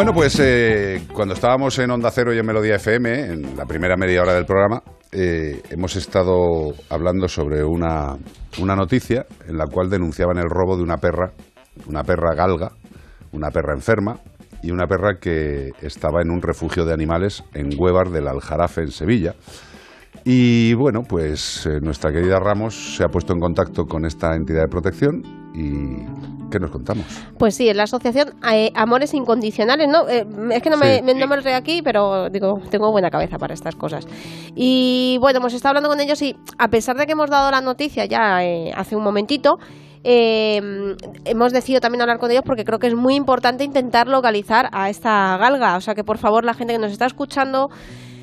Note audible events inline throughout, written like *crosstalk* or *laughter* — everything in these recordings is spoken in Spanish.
Bueno, pues eh, cuando estábamos en Onda Cero y en Melodía FM, en la primera media hora del programa, eh, hemos estado hablando sobre una, una noticia en la cual denunciaban el robo de una perra, una perra galga, una perra enferma y una perra que estaba en un refugio de animales en Huevar del Aljarafe, en Sevilla. Y bueno, pues eh, nuestra querida Ramos se ha puesto en contacto con esta entidad de protección y ¿qué nos contamos? Pues sí, es la asociación eh, Amores Incondicionales, ¿no? Eh, es que no me, me- no me lo traigo aquí, pero digo, tengo buena cabeza para estas cosas. Y bueno, hemos estado hablando con ellos y a pesar de que hemos dado la noticia ya eh, hace un momentito, eh, hemos decidido también hablar con ellos porque creo que es muy importante intentar localizar a esta galga. O sea que por favor la gente que nos está escuchando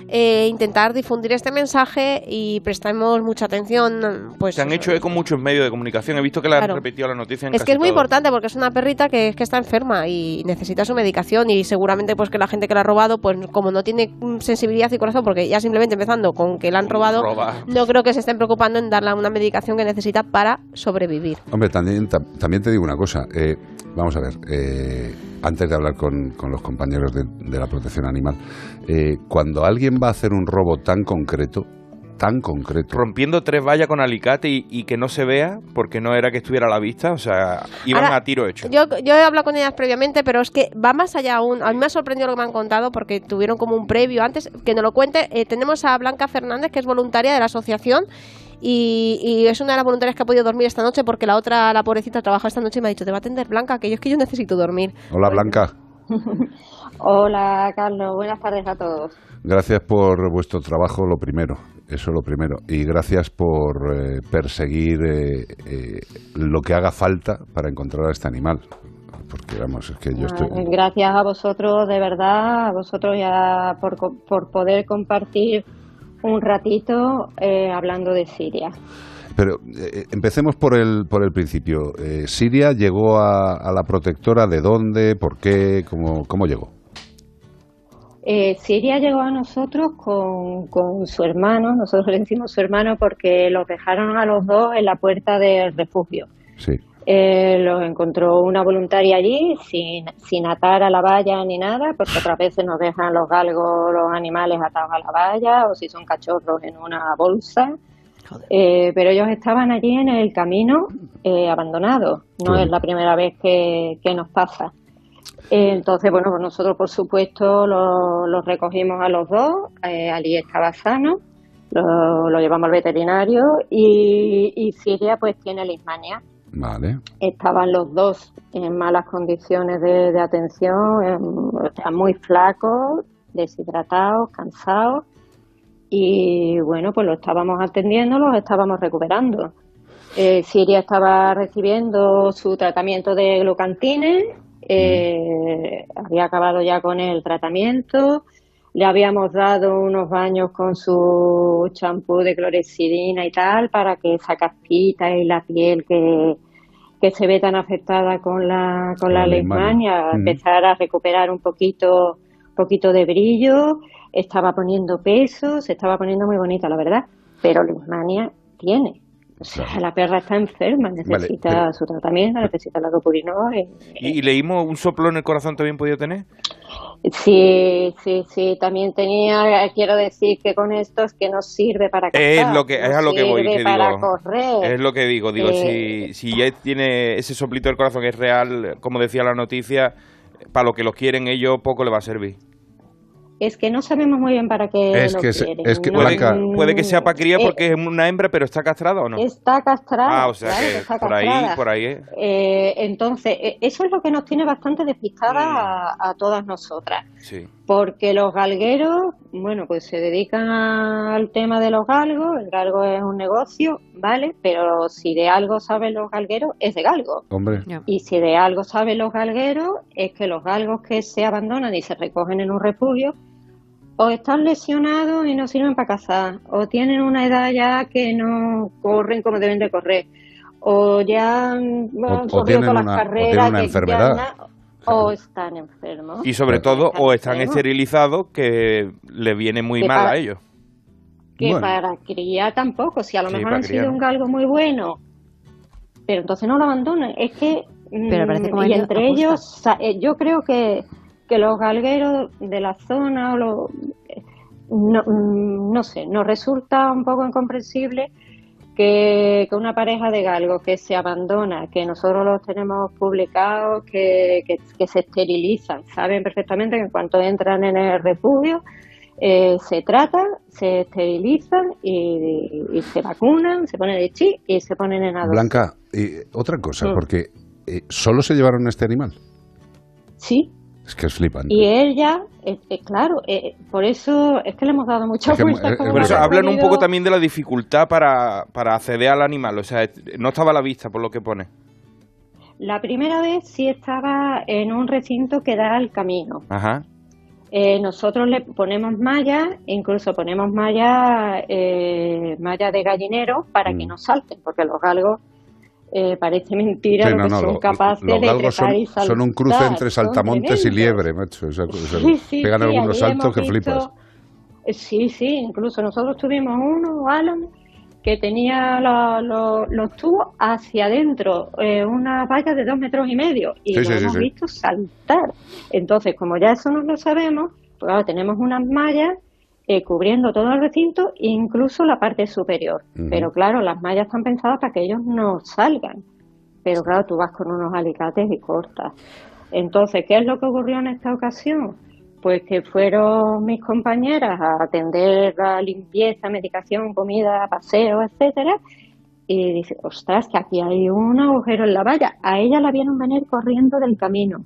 eh, intentar difundir este mensaje y prestemos mucha atención. Pues Se han hecho eco muchos medios de comunicación. He visto que le han repetido la noticia en es casi que es muy importante porque es una perrita que, que está enferma y necesita su medicación y seguramente pues que la gente que la ha robado pues como no tiene sensibilidad y corazón porque ya simplemente empezando con que la han robado Roba. no creo que se estén preocupando en darle una medicación que necesita para sobrevivir. Hombre, también, tam- también te digo una cosa. eh, vamos a ver, eh, antes de hablar con, con los compañeros de, de la protección animal, eh, cuando alguien va a hacer un robo tan concreto, tan concreto, Rompiendo tres vallas con alicate y, y que no se vea porque no era que estuviera a la vista. O sea, iban Ahora, a tiro hecho. Yo, yo he hablado con ellas previamente, pero es que va más allá aún. A mí me ha sorprendido lo que me han contado porque tuvieron como un previo antes. Que nos lo cuente, eh, tenemos a Blanca Fernández, que es voluntaria de la asociación. Y, y es una de las voluntarias que ha podido dormir esta noche porque la otra, la pobrecita, trabaja esta noche y me ha dicho, te va a atender Blanca, que yo es que yo necesito dormir. Hola Blanca, *laughs* Hola, Carlos. Buenas tardes a todos. gracias por vuestro trabajo, lo primero, eso lo primero, y gracias por eh, perseguir eh, eh, lo que haga falta para encontrar a este animal. Porque vamos, es que yo estoy... Ah, Gracias a vosotros, de verdad, a vosotros ya por, por poder compartir un ratito eh, hablando de Siria. Pero eh, empecemos por el, por el principio. Eh, ¿Siria llegó a, a la protectora de dónde? ¿Por qué? ¿Cómo, cómo llegó? Eh, Siria llegó a nosotros con, con su hermano, nosotros le decimos su hermano porque los dejaron a los dos en la puerta del refugio. Sí. Eh, los encontró una voluntaria allí sin, sin atar a la valla ni nada, porque otras veces nos dejan los galgos, los animales atados a la valla o si son cachorros en una bolsa. Eh, pero ellos estaban allí en el camino eh, abandonados. No es la primera vez que, que nos pasa. Eh, entonces, bueno, pues nosotros por supuesto lo- los recogimos a los dos. Ali estaba sano, lo, lo llevamos al veterinario y, y Siria pues tiene lismania Vale. estaban los dos en malas condiciones de, de atención, en- o sea, muy flacos, deshidratados, cansados. Y bueno, pues lo estábamos atendiendo, los estábamos recuperando. Eh, Siria estaba recibiendo su tratamiento de glucantines, eh, había acabado ya con el tratamiento, le habíamos dado unos baños con su champú de clorexidina y tal para que esa caspita y la piel que, que se ve tan afectada con la, con la La leishmania. empezar a recuperar un poquito, poquito de brillo, estaba poniendo peso, se estaba poniendo muy bonita, la verdad, pero leishmania tiene. O sea, Claro. la perra está enferma, necesita pero- su tratamiento, necesita la dopurinol. eh, Y, y leímos un soplo en el corazón también podía tener. Sí, sí, sí, también tenía, quiero decir que con esto es que no sirve para Es cazar, lo que- es a lo que voy, sirve que para digo, correr. Es lo que digo, digo, Eh, si, si ya tiene ese soplito del corazón que es real, como decía la noticia, para lo que los quieren ellos poco le va a servir. Es que no sabemos muy bien para qué Es lo que quieren. es que, No- Puede, Blanca- puede que sea para cría Eh, porque es una hembra, pero está castrada o no. Está castrada. ah, o sea claro, que está por ahí, por ahí es. Eh, entonces, eh, eso es lo que nos tiene bastante despistada Mm. a, a todas nosotras. Sí. Porque los galgueros, bueno, pues se dedican al tema de los galgos, el galgo es un negocio, ¿vale? Pero si de algo saben los galgueros, es de galgo. Hombre, Y si de algo saben los galgueros, es que los galgos que se abandonan y se recogen en un refugio, o están lesionados y no sirven para cazar, o tienen una edad ya que no corren como deben de correr, o ya han corrido tienen todas una- las o tienen carreras, una enfermedad. O están enfermos. Y sobre todo, o están enfermos. esterilizados, que le viene muy Que mal para- a ellos. que Bueno. para criar tampoco, si a lo Sí, mejor han criar sido un galgo muy bueno, pero entonces no lo abandonan. Es que, Pero parece mm, como y ellos entre ellos, eh, yo creo que que los galgueros de la zona o lo, no, mm, no sé, nos resulta un poco incomprensible que, una pareja de galgos que se abandona, que nosotros los tenemos publicados, que, que, se esterilizan, saben perfectamente que en cuanto entran en el refugio eh, se tratan, se esterilizan y, se vacunan, se ponen de chi y se ponen en adopción. Blanca, y otra cosa, mm. porque eh, ¿solo se llevaron este animal? Sí, es que es flipante. Y ella, eh, eh, claro, eh, por eso es que le hemos dado mucha vuelta. por eso hablan un poco también de la dificultad para, para acceder al animal. O sea, no estaba a la vista por lo que pone. La primera vez sí estaba en un recinto que da al camino. Ajá. nosotros le ponemos malla, incluso ponemos malla, malla de gallinero para que mm. no salten, porque los galgos eh, parece mentira lo que son capaces de son, y saltar. Son un cruce entre saltamontes y liebre, macho. pegan algunos saltos que flipas. Eh, sí, sí, incluso nosotros tuvimos uno, Alan, que tenía los tubos hacia adentro, eh, una valla de dos metros y medio, y lo hemos visto saltar. Entonces, como ya eso no lo sabemos, pues ahora tenemos unas mallas eh, cubriendo todo el recinto, incluso la parte superior. Pero claro, las mallas están pensadas para que ellos no salgan. Pero claro, tú vas con unos alicates y cortas. Entonces, ¿qué es lo que ocurrió en esta ocasión? Pues que fueron mis compañeras a atender la limpieza, medicación, comida, paseo, etcétera, y dice, ostras, que aquí hay un agujero en la valla. A ella la vieron venir corriendo del camino.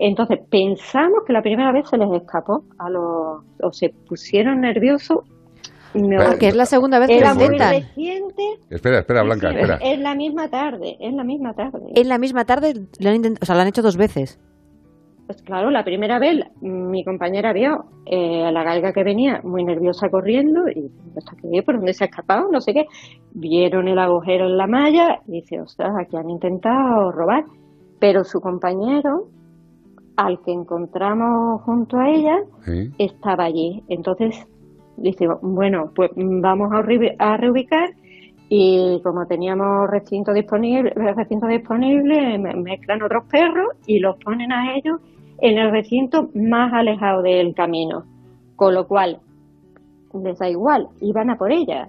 Entonces pensamos que la primera vez se les escapó a los o se pusieron nerviosos. Porque es la segunda vez que lo intentan. Espera, espera, Blanca, espera. Es la misma tarde, es la misma tarde. En la misma tarde lo han o sea, lo han hecho dos veces. Pues claro, la primera vez mi compañera vio eh, a la galga que venía muy nerviosa corriendo y hasta que por dónde se ha escapado, no sé qué. Vieron el agujero en la malla y dice, ostras, aquí han intentado robar. Pero su compañero al que encontramos junto a ella estaba allí. Entonces dice, bueno, pues vamos a, reubicar y como teníamos recinto disponible, recinto disponible, mezclan otros perros y los ponen a ellos en el recinto más alejado del camino. Con lo cual, les da igual, iban a por ella.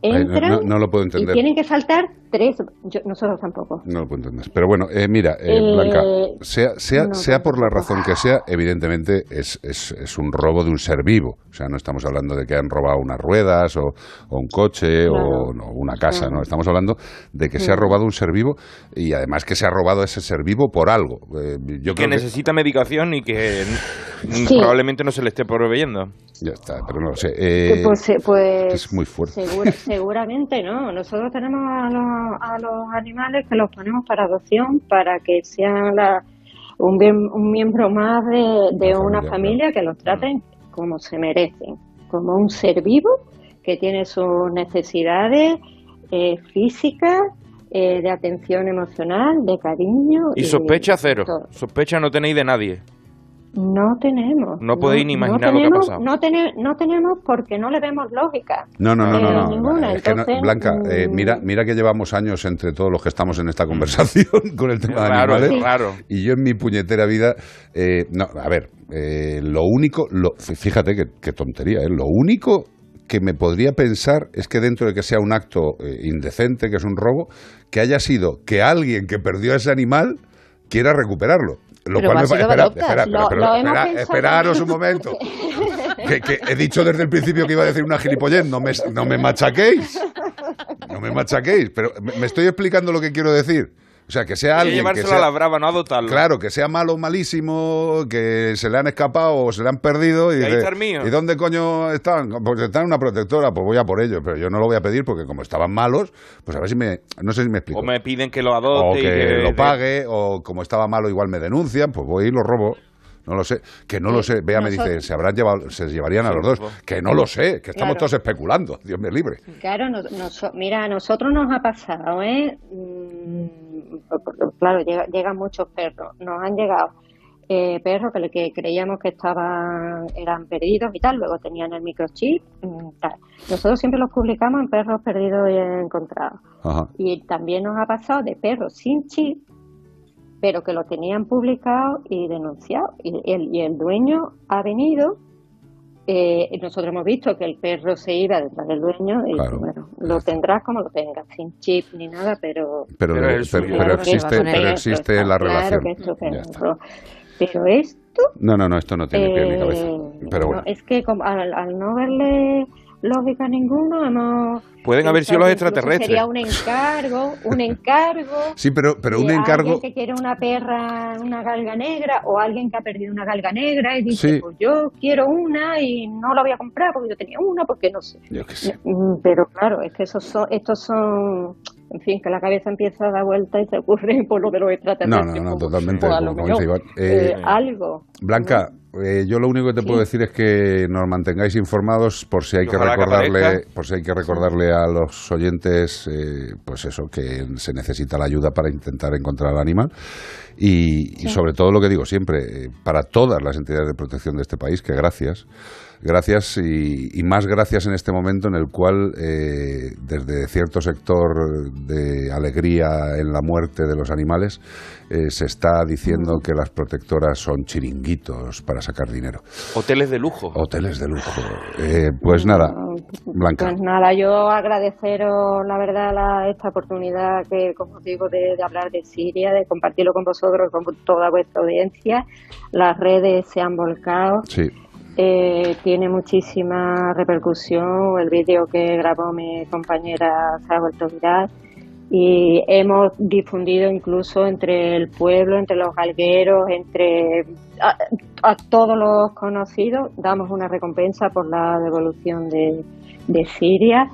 Entran no, lo puedo entender. y tienen que saltar tres, nosotros tampoco. No lo puedo entender. Pero bueno, eh, mira, eh, Blanca, sea, sea, sea por la razón que sea, evidentemente es, es, es, un robo de un ser vivo. O sea, no estamos hablando de que han robado unas ruedas o, un coche o una casa, ¿no? Estamos hablando de que se ha robado un ser vivo y además que se ha robado ese ser vivo por algo. Eh, yo que necesita medicación y que probablemente no se le esté proveyendo. Ya está, pero no lo sé. Pues, pues, es muy fuerte. *laughs* seguramente no. Nosotros tenemos a los a los animales que los ponemos para adopción para que sean un, un, miembro más de, una familia, que los traten como se merecen, como un ser vivo que tiene sus necesidades eh, físicas, eh, de atención emocional, de cariño. Y, sospecha cero. Sospecha no tenéis de nadie. No tenemos. No podéis ni imaginar lo que ha pasado. No, no tenemos porque no le vemos lógica. No, no, no. no, Ninguna. Blanca, eh, mm. mira, mira que llevamos años entre todos los que estamos en esta conversación *laughs* con el tema de animales. Claro. Y yo en mi puñetera vida. Eh, no, a ver, eh, lo único. Lo, fíjate qué tontería, ¿eh? Lo único que me podría pensar es que dentro de que sea un acto indecente, que es un robo, que haya sido que alguien que perdió a ese animal quiera recuperarlo. Lo cual me espera, espera, esperaros un momento. *laughs* que, he dicho desde el principio que iba a decir una gilipollez, no me, no me machaquéis. No me machaquéis, pero me estoy explicando lo que quiero decir. O sea, que sea alguien. que sea, a la brava, no adoptarlo. Claro, que sea malo, malísimo, que se le han escapado o se le han perdido. Y, ¿Y dónde coño están? Pues están en una protectora, pues voy a por ellos. Pero yo no lo voy a pedir porque, como estaban malos, pues a ver si me. No sé si me explico. O me piden que lo adopte. O que, lo pague, o como estaba malo, igual me denuncian, pues voy y lo robo. No lo sé, que no lo sé. Vea, me dice, se habrán llevado, se llevarían a los dos. Que no lo sé, que estamos todos especulando. Dios me libre. Claro, mira, a nosotros nos ha pasado, ¿eh? Mm, claro, llegan muchos perros. Nos han llegado eh, perros que, que, creíamos que estaban eran perdidos y tal, luego tenían el microchip. Mm, Nosotros siempre los publicamos en perros perdidos y encontrados. Y también nos ha pasado de perros sin chip, pero que lo tenían publicado y denunciado. Y el, y el dueño ha venido. Eh, nosotros hemos visto que el perro se iba detrás del dueño y Claro. bueno, lo tendrás como lo tengas, sin chip ni nada, pero Pero, Pero pero, el pero existe, pero existe la claro relación. que. Pero esto No, no, no, esto no tiene pie ni eh, cabeza. Pero no, bueno, es que como al, al no verle lógica ninguno, hemos Pueden haber sido los extraterrestres. Sería un encargo, un encargo. *laughs* sí, pero, pero un encargo. Alguien que quiere una perra, una galga negra, o alguien que ha perdido una galga negra y dice, Sí. pues yo quiero una y no la voy a comprar porque yo tenía una, porque no sé. Yo qué sé. Mm, Pero claro, es que esos son, estos son, en fin, que la cabeza empieza a dar vuelta y se ocurre *laughs* por lo de los No, extraterrestres. no, no, pues, totalmente. como. Eh, eh, algo. Blanca, eh, yo lo único que te Sí. puedo decir es que nos mantengáis informados por si hay que ojalá recordarle, por si hay que recordarle a los oyentes, eh, pues eso, que se necesita la ayuda para intentar encontrar al animal y, y sobre todo lo que digo siempre, eh, para todas las entidades de protección de este país, que gracias. Gracias y, y más gracias en este momento en el cual, eh, desde cierto sector de alegría en la muerte de los animales, eh, se está diciendo que las protectoras son chiringuitos para sacar dinero. Hoteles de lujo. Hoteles de lujo. Eh, pues nada, Blanca. Pues nada, yo agradeceros la verdad la, esta oportunidad que, como digo, de, de hablar de Siria, de compartirlo con vosotros, con toda vuestra audiencia. Las redes se han volcado, Sí, eh, tiene muchísima repercusión. El vídeo que grabó mi compañera se ha vuelto y hemos difundido incluso entre el pueblo, entre los galgueros, entre a, todos los conocidos. Damos una recompensa por la devolución de, Siria.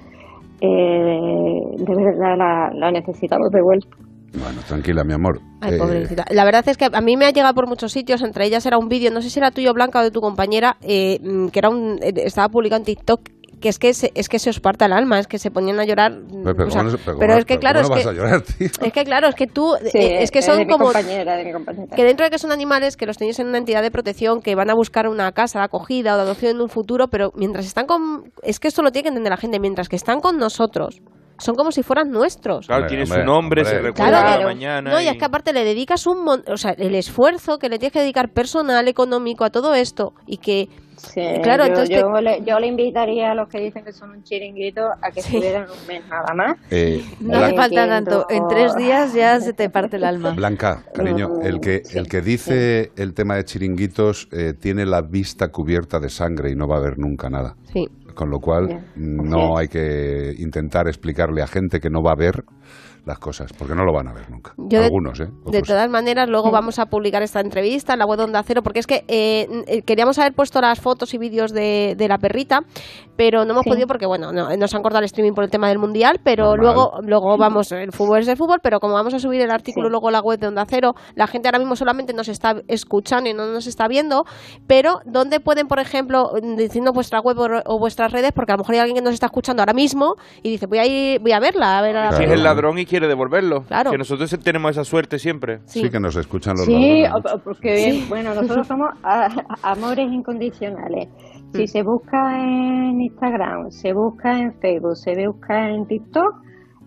Eh, de verdad la necesitamos de vuelta. Bueno, tranquila, mi amor. Ay, Eh, pobrecita. La verdad es que a mí me ha llegado por muchos sitios, entre ellas era un vídeo, no sé si era tuyo, Blanca, o de tu compañera, eh, mm, que era un, eh, estaba publicado en TikTok, que es que se, es que se os parta el alma, es que se ponían a llorar. mm, pero, pero o sea, ¿cómo no se- pero pero es que claro, ¿cómo es no que, vas a llorar, tío? *laughs* es que claro, es que tú, Sí, eh, es que de son mi como compañera, de mi compañera. que dentro de que son animales que los tenéis en una entidad de protección que van a buscar una casa de acogida o de adopción en un futuro, pero mientras están con es que esto lo tiene que entender la gente, mientras que están con nosotros son como si fueran nuestros. Claro, tiene su nombre, se recuerda Claro, cada pero- mañana. No, y es que aparte le dedicas un mon- o sea, el esfuerzo que le tienes que dedicar personal, económico a todo esto y que Sí, Claro, yo, entonces yo, le, yo le invitaría a los que dicen que son un chiringuito a que Sí. estuvieran un mes nada más. Eh, No hace falta tanto. En tres días ya se te parte el alma. Blanca, cariño, Mm, el que, sí, el que dice el tema de chiringuitos eh, tiene la vista cubierta de sangre y no va a ver nunca nada. sí. Con lo cual, Bien, no hay que intentar explicarle a gente que no va a ver las cosas, porque no lo van a ver nunca. Yo Algunos, ¿eh? De todas maneras, luego vamos a publicar esta entrevista en la web de Onda Cero, porque es que eh, eh, queríamos haber puesto las fotos y vídeos de, de la perrita, pero no hemos Sí. podido porque, bueno, no- nos han cortado el streaming por el tema del Mundial, pero Normal. luego luego vamos, el fútbol es el fútbol, pero como vamos a subir el artículo Sí. luego a la web de Onda Cero, la gente ahora mismo solamente nos está escuchando y no nos está viendo, pero ¿dónde pueden, por ejemplo, diciendo vuestra web o, o vuestras redes? Porque a lo mejor hay alguien que nos está escuchando ahora mismo y dice, voy a ir, voy a verla, a ver a la Si es Claro. el ladrón y quiere devolverlo. Claro. Que nosotros tenemos esa suerte siempre. Sí. que nos escuchan los Sí, porque bueno, nosotros somos a- amores incondicionales. Si se busca en Instagram, se busca en Facebook, se busca en TikTok,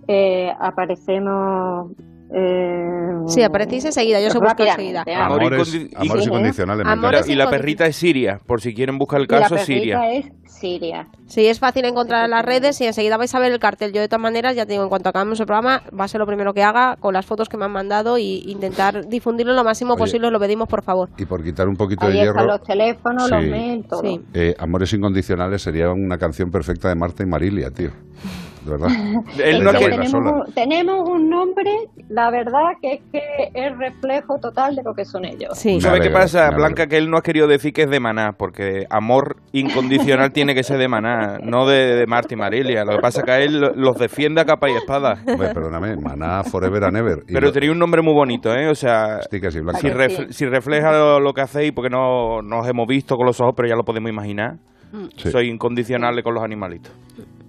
eh, aparecemos. Eh, Sí, aparecéis enseguida, yo os busco enseguida. Amor Amores, incondi- amores Sí. incondicionales. Amores. Y la perrita es Siria, por si quieren buscar el la caso, perrita Siria. es Siria. Sí, es fácil encontrar en las redes y enseguida vais a ver el cartel. Yo de todas maneras, ya te digo, en cuanto acabemos el programa, va a ser lo primero que haga con las fotos que me han mandado y intentar difundirlo lo máximo Oye. posible, os lo pedimos por favor. Y por quitar un poquito de Ahí están hierro, los teléfonos, los mails, todo. Sí. eh, Amores incondicionales sería una canción perfecta de Marta y Marilia, tío. De verdad. *laughs* Él no Ella ha baila querido- sola. tenemos, un, nombre, la verdad que es que es reflejo total de lo que son ellos. Sí. Me ¿Sabes qué pasa. Blanca? Que él no ha querido decir que es de Maná, porque amor incondicional tiene que ser de Maná, no de, de Marta y Marilia. Lo que pasa es que a él los defiende a capa y espada. Hombre, perdóname, Maná Forever and Ever. Y Pero lo- tenía un nombre muy bonito, ¿eh? O sea, Sí, que sí, Blanca. si, ref- sí. si refleja lo, lo que hacéis, porque no nos hemos visto con los ojos, pero ya lo podemos imaginar. Sí. Soy incondicional con los animalitos.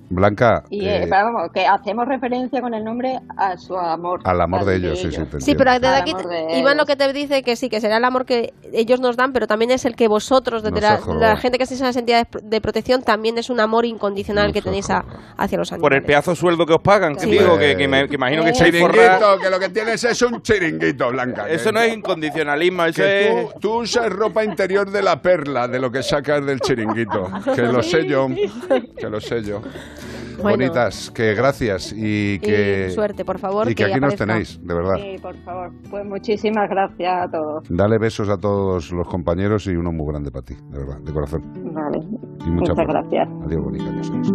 Blanca, Y eh, eh, vamos, que hacemos referencia con el nombre a su amor. al amor de al ellos, sí, sí, te Sí, pero desde aquí, de Iván lo ellos. que te dice que sí, que será el amor que ellos nos dan, pero también es el que vosotros, desde la, la gente que estáis en las entidades de protección, también es un amor incondicional Nos que tenéis a- hacia los animales. Por el pedazo de sueldo que os pagan, que Sí. digo, que, que me- que imagino que estáis Chiringuito, forrados. que lo que tienes es un chiringuito, Blanca. *laughs* Eso que- no es incondicionalismo, eso que es... tú, tú usas ropa interior de la perla, de lo que sacas del chiringuito. Que lo sé yo, *laughs* que lo sé yo. Bueno. Bonitas, que gracias y que... Y suerte, por favor. Y que, aquí nos tenéis, de verdad. Sí, por favor. Pues muchísimas gracias a todos. Dale besos a todos los compañeros y uno muy grande para ti, de verdad, de corazón. Vale. Y mucha Muchas fuerza. gracias. Adiós, bonita. adiós, adiós.